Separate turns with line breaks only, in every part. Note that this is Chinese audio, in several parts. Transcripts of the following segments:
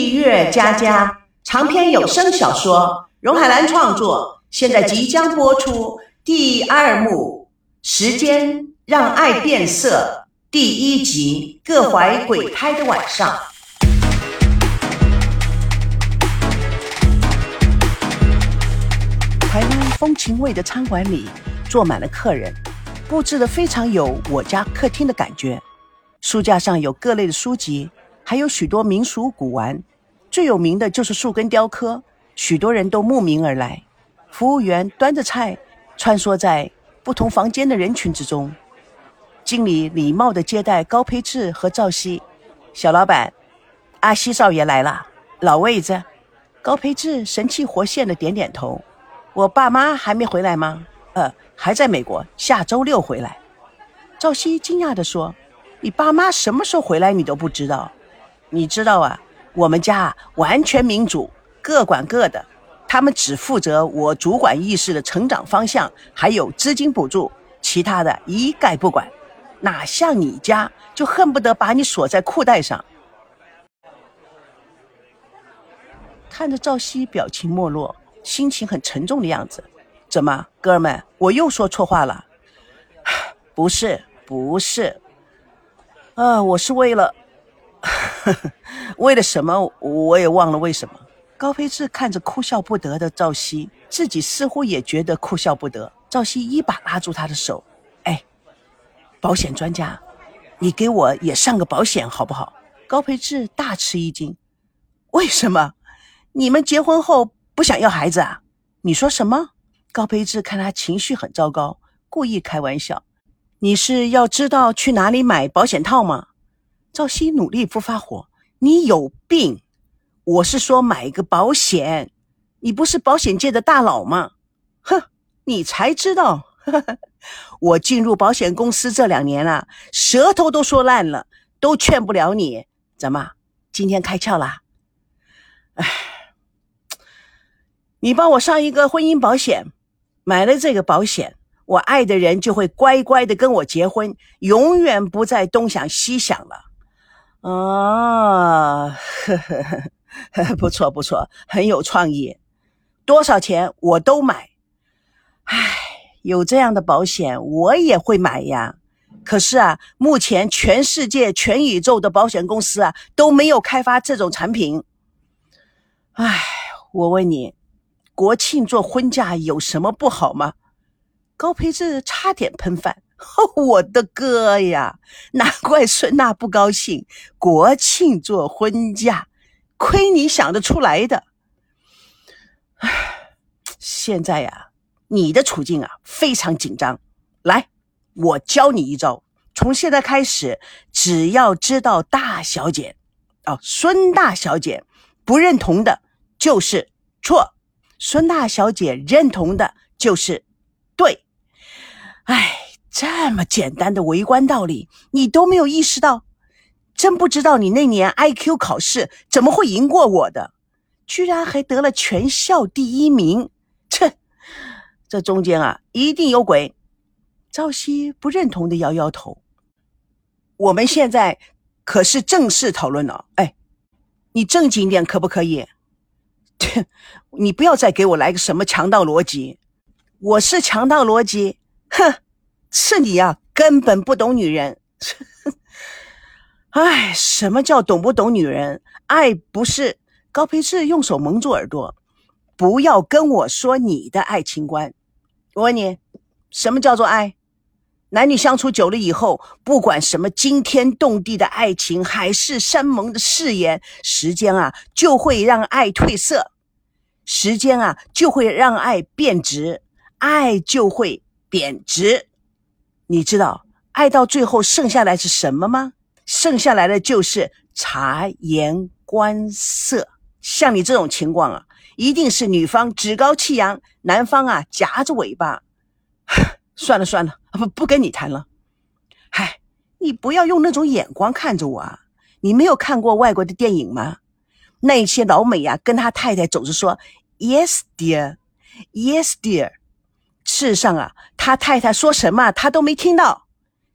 蜜月佳佳长篇有声小说，荣海兰创作，现在即将播出第二幕《时间让爱变色》第一集《各怀鬼胎的晚上》。台湾风情味的餐馆里坐满了客人，布置的非常有我家客厅的感觉。书架上有各类的书籍，还有许多民俗古玩。最有名的就是树根雕刻，许多人都慕名而来。服务员端着菜，穿梭在不同房间的人群之中。经理礼貌地接待高培志和赵熙。小老板，阿西少爷来了，老位子。高培志神气活现的点点头。我爸妈还没回来吗？呃，还在美国，下周六回来。赵熙惊讶地说：“你爸妈什么时候回来？你都不知道？你知道啊？我们家完全民主，各管各的，他们只负责我主管意识的成长方向，还有资金补助，其他的一概不管。哪像你家，就恨不得把你锁在裤带上。”看着赵熙表情没落。心情很沉重的样子，怎么，哥们，我又说错话了？不是，不是，啊，我是为了，为了什么？我也忘了为什么。高飞志看着哭笑不得的赵熙，自己似乎也觉得哭笑不得。赵熙一把拉住他的手，哎，保险专家，你给我也上个保险好不好？高培志大吃一惊，为什么？你们结婚后？不想要孩子啊？你说什么？高培志看他情绪很糟糕，故意开玩笑。你是要知道去哪里买保险套吗？赵熙努力不发火。你有病！我是说买一个保险。你不是保险界的大佬吗？哼，你才知道。我进入保险公司这两年了，舌头都说烂了，都劝不了你。怎么，今天开窍了？哎。你帮我上一个婚姻保险，买了这个保险，我爱的人就会乖乖的跟我结婚，永远不再东想西想了。啊，不错不错，很有创意。多少钱我都买。唉，有这样的保险我也会买呀。可是啊，目前全世界全宇宙的保险公司啊都没有开发这种产品。唉，我问你。国庆做婚嫁有什么不好吗？高培志差点喷饭。我的哥呀，难怪孙娜不高兴。国庆做婚嫁，亏你想得出来的。唉，现在呀，你的处境啊非常紧张。来，我教你一招。从现在开始，只要知道大小姐，哦，孙大小姐不认同的，就是错。孙大小姐认同的就是对，哎，这么简单的围观道理你都没有意识到，真不知道你那年 I Q 考试怎么会赢过我的，居然还得了全校第一名，切，这中间啊一定有鬼。朝夕不认同的摇摇头。我们现在可是正式讨论了，哎，你正经点可不可以？切你不要再给我来个什么强盗逻辑，我是强盗逻辑，哼，是你呀，根本不懂女人。哎，什么叫懂不懂女人？爱不是高培志用手蒙住耳朵，不要跟我说你的爱情观。我问你，什么叫做爱？男女相处久了以后，不管什么惊天动地的爱情，海誓山盟的誓言，时间啊就会让爱褪色，时间啊就会让爱变质，爱就会贬值。你知道爱到最后剩下来是什么吗？剩下来的就是察言观色。像你这种情况啊，一定是女方趾高气扬，男方啊夹着尾巴。算了算了，不不跟你谈了。嗨，你不要用那种眼光看着我啊！你没有看过外国的电影吗？那些老美呀，跟他太太总是说 “Yes, dear, Yes, dear”。事实上啊，他太太说什么他都没听到。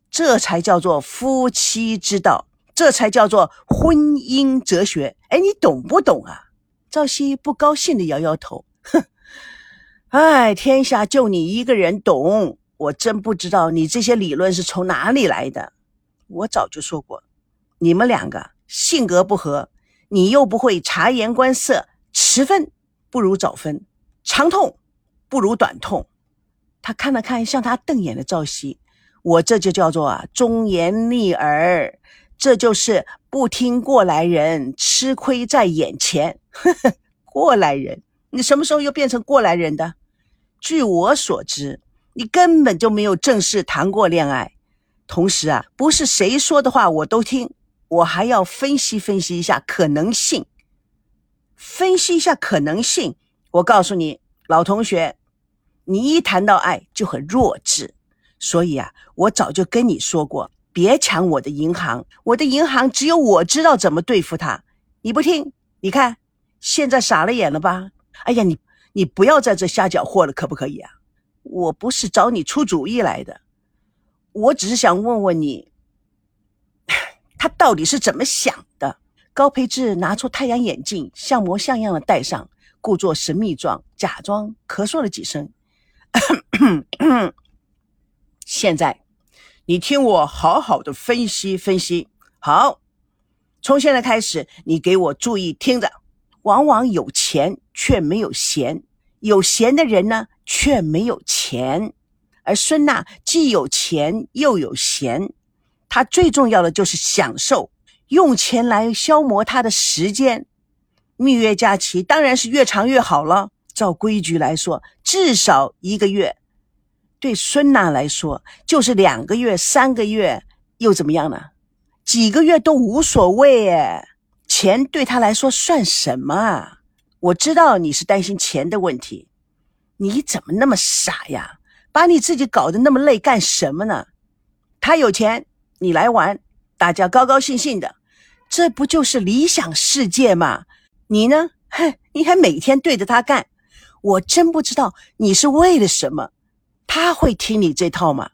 这才叫做夫妻之道，这才叫做婚姻哲学。哎，你懂不懂啊？赵熙不高兴的摇摇头，哼，哎，天下就你一个人懂，我真不知道你这些理论是从哪里来的。我早就说过，你们两个性格不合，你又不会察言观色，迟分不如早分，长痛不如短痛。他看了看向他瞪眼的赵熙，我这就叫做啊忠言逆耳，这就是不听过来人，吃亏在眼前。呵呵，过来人，你什么时候又变成过来人的？据我所知，你根本就没有正式谈过恋爱。同时啊，不是谁说的话我都听，我还要分析分析一下可能性，分析一下可能性。我告诉你，老同学。你一谈到爱就很弱智，所以啊，我早就跟你说过，别抢我的银行，我的银行只有我知道怎么对付他。你不听，你看现在傻了眼了吧？哎呀，你你不要在这瞎搅和了，可不可以啊？我不是找你出主意来的，我只是想问问你，他到底是怎么想的？高培志拿出太阳眼镜，像模像样的戴上，故作神秘状，假装咳嗽了几声。现在，你听我好好的分析分析。好，从现在开始，你给我注意听着。往往有钱却没有闲，有闲的人呢却没有钱。而孙娜既有钱又有闲，她最重要的就是享受，用钱来消磨她的时间。蜜月假期当然是越长越好了。照规矩来说，至少一个月；对孙娜来说，就是两个月、三个月，又怎么样呢？几个月都无所谓哎，钱对他来说算什么啊？我知道你是担心钱的问题，你怎么那么傻呀？把你自己搞得那么累干什么呢？他有钱，你来玩，大家高高兴兴的，这不就是理想世界吗？你呢？哼，你还每天对着他干。我真不知道你是为了什么，他会听你这套吗？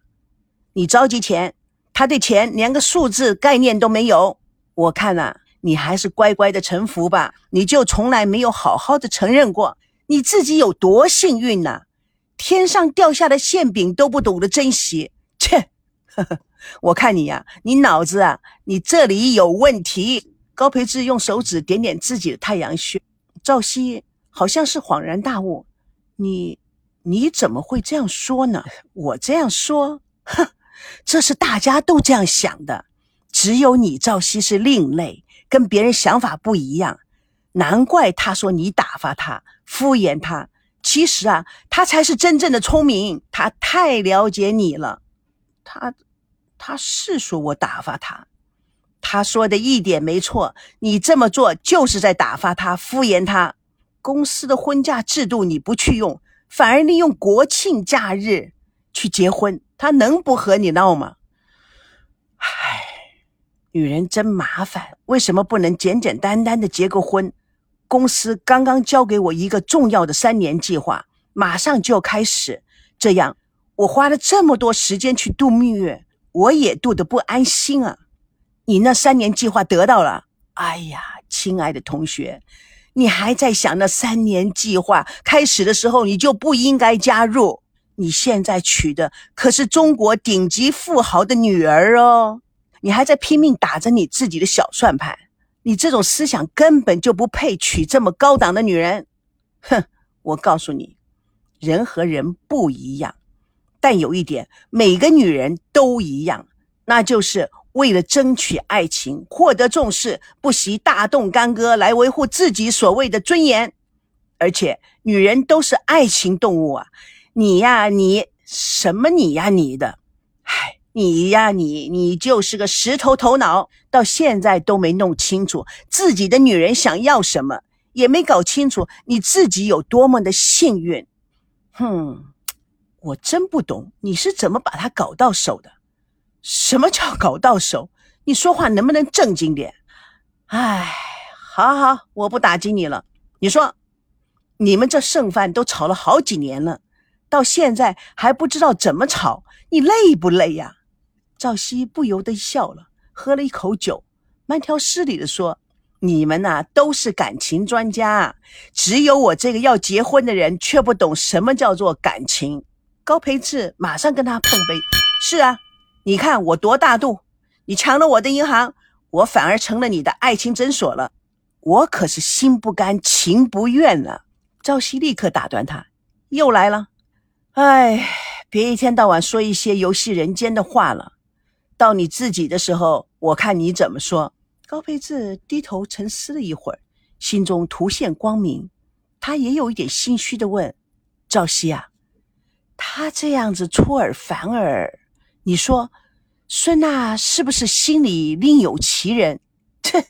你着急钱，他对钱连个数字概念都没有。我看呐，你还是乖乖的臣服吧。你就从来没有好好的承认过你自己有多幸运呐，天上掉下的馅饼都不懂得珍惜。切，我看你呀，你脑子啊，你这里有问题。高培志用手指点点自己的太阳穴，赵熙。好像是恍然大悟，你你怎么会这样说呢？我这样说，哼，这是大家都这样想的，只有你赵熙是另类，跟别人想法不一样，难怪他说你打发他，敷衍他。其实啊，他才是真正的聪明，他太了解你了。他他是说我打发他，他说的一点没错，你这么做就是在打发他，敷衍他。公司的婚假制度你不去用，反而利用国庆假日去结婚，他能不和你闹吗？唉，女人真麻烦，为什么不能简简单单的结个婚？公司刚刚交给我一个重要的三年计划，马上就要开始，这样我花了这么多时间去度蜜月，我也度得不安心啊！你那三年计划得到了？哎呀，亲爱的同学。你还在想那三年计划开始的时候，你就不应该加入。你现在娶的可是中国顶级富豪的女儿哦，你还在拼命打着你自己的小算盘。你这种思想根本就不配娶这么高档的女人。哼，我告诉你，人和人不一样，但有一点，每个女人都一样，那就是。为了争取爱情，获得重视，不惜大动干戈来维护自己所谓的尊严。而且，女人都是爱情动物啊！你呀，你什么你呀你的？唉，你呀你，你就是个石头头脑，到现在都没弄清楚自己的女人想要什么，也没搞清楚你自己有多么的幸运。哼，我真不懂你是怎么把她搞到手的。什么叫搞到手？你说话能不能正经点？哎，好好，我不打击你了。你说，你们这剩饭都炒了好几年了，到现在还不知道怎么炒，你累不累呀？赵熙不由得笑了，喝了一口酒，慢条斯理的说：“你们呐都是感情专家，只有我这个要结婚的人却不懂什么叫做感情。”高培志马上跟他碰杯：“是啊，你看我多大度！你抢了我的银行，我反而成了你的爱情诊所了。我可是心不甘情不愿呢。”赵熙立刻打断他：“又来了，哎，别一天到晚说一些游戏人间的话了。到你自己的时候，我看你怎么说。”高培志低头沉思了一会儿，心中突现光明。他也有一点心虚的问：“赵熙啊，他这样子出尔反尔，你说孙娜是不是心里另有其人？”“切，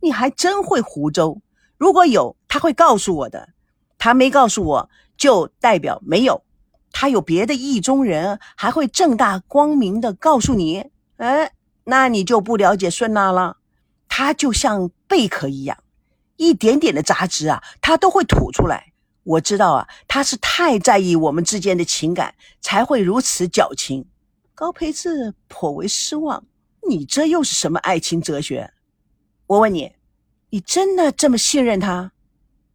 你还真会胡诌。如果有，他会告诉我的。他没告诉我，就代表没有。他有别的意中人，还会正大光明的告诉你。哎，那你就不了解孙娜了。”他就像贝壳一样，一点点的杂质啊，他都会吐出来。我知道啊，他是太在意我们之间的情感，才会如此矫情。高培志颇为失望，你这又是什么爱情哲学？我问你，你真的这么信任他？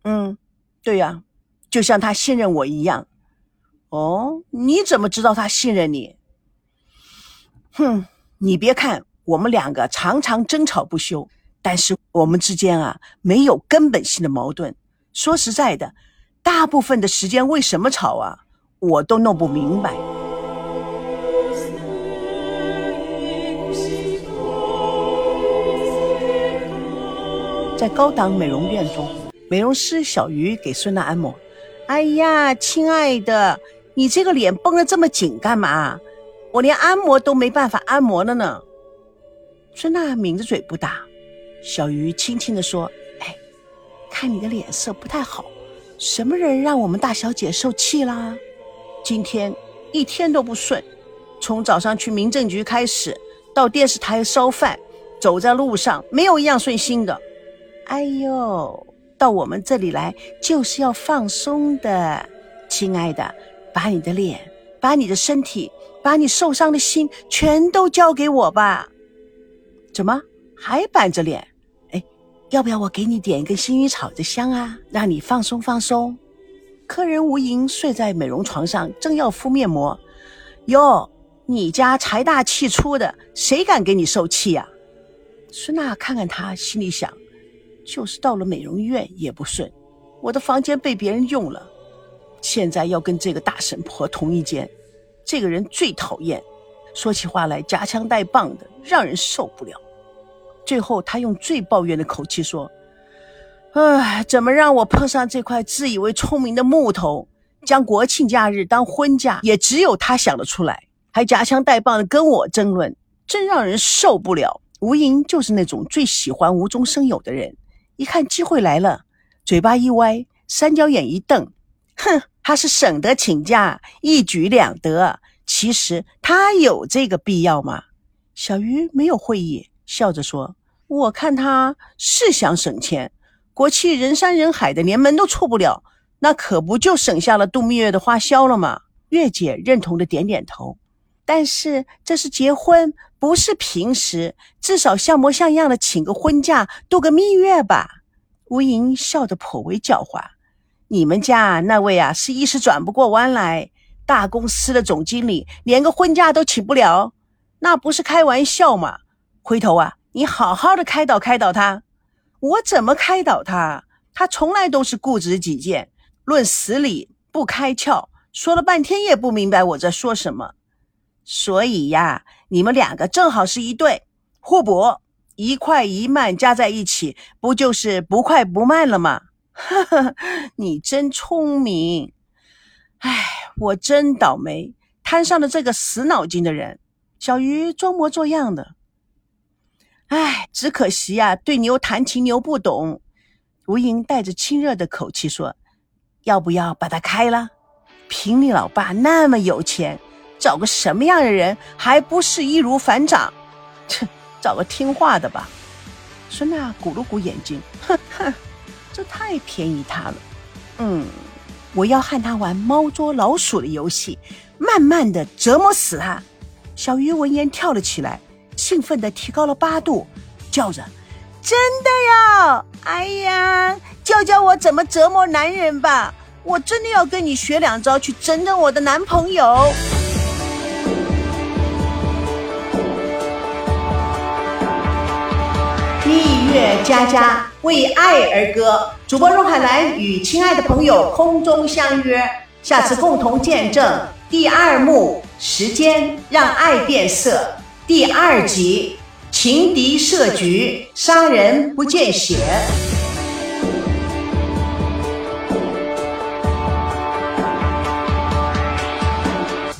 嗯，对呀，就像他信任我一样。哦，你怎么知道他信任你？哼，你别看。我们两个常常争吵不休，但是我们之间啊没有根本性的矛盾。说实在的，大部分的时间为什么吵啊，我都弄不明白。在高档美容院中，美容师小鱼给孙娜按摩。哎呀，亲爱的，你这个脸绷得这么紧干嘛？我连按摩都没办法按摩了呢。孙娜抿着嘴不答，小鱼轻轻地说：“哎，看你的脸色不太好，什么人让我们大小姐受气啦？今天一天都不顺，从早上去民政局开始，到电视台烧饭，走在路上没有一样顺心的。哎呦，到我们这里来就是要放松的，亲爱的，把你的脸，把你的身体，把你受伤的心全都交给我吧。”怎么还板着脸？哎，要不要我给你点一根薰衣草的香啊，让你放松放松？客人吴莹睡在美容床上，正要敷面膜。哟，你家财大气粗的，谁敢给你受气呀？孙娜看看他，心里想：就是到了美容院也不顺，我的房间被别人用了，现在要跟这个大神婆同一间，这个人最讨厌。说起话来夹枪带棒的，让人受不了。最后，他用最抱怨的口气说：“唉，怎么让我碰上这块自以为聪明的木头？将国庆假日当婚假，也只有他想得出来，还夹枪带棒的跟我争论，真让人受不了。”吴莹就是那种最喜欢无中生有的人，一看机会来了，嘴巴一歪，三角眼一瞪，哼，他是省得请假，一举两得。其实他有这个必要吗？小鱼没有会意，笑着说：“我看他是想省钱，国庆人山人海的，连门都出不了，那可不就省下了度蜜月的花销了吗？”月姐认同的点点头。但是这是结婚，不是平时，至少像模像样的请个婚假，度个蜜月吧。吴莹笑得颇为狡猾：“你们家那位啊，是一时转不过弯来。”大公司的总经理连个婚假都请不了，那不是开玩笑吗？回头啊，你好好的开导开导他。我怎么开导他？他从来都是固执己见，论死理不开窍，说了半天也不明白我在说什么。所以呀，你们两个正好是一对，互补，一快一慢加在一起，不就是不快不慢了吗？哈哈，你真聪明。唉，我真倒霉，摊上了这个死脑筋的人。小鱼装模作样的，唉，只可惜呀，对牛弹琴牛不懂。吴莹带着亲热的口气说：“要不要把他开了？凭你老爸那么有钱，找个什么样的人还不是易如反掌？切，找个听话的吧。”孙娜鼓了鼓眼睛，哼哼，这太便宜他了。嗯。我要和他玩猫捉老鼠的游戏，慢慢的折磨死他。小鱼闻言跳了起来，兴奋地提高了八度，叫着：“真的呀？哎呀，教教我怎么折磨男人吧！我真的要跟你学两招，去整整我的男朋友。蜜月佳佳为爱而歌，主播荣海兰与亲爱的朋友空中相约，下次共同见证第二幕时间让爱变色第二集情敌设局杀人不见血。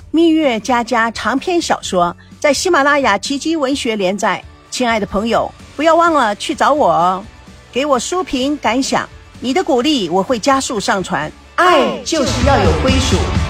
蜜月佳佳长篇小说在喜马拉雅奇迹文学连载，亲爱的朋友。不要忘了去找我哦，给我书评感想，你的鼓励我会加速上传。爱就是要有归属。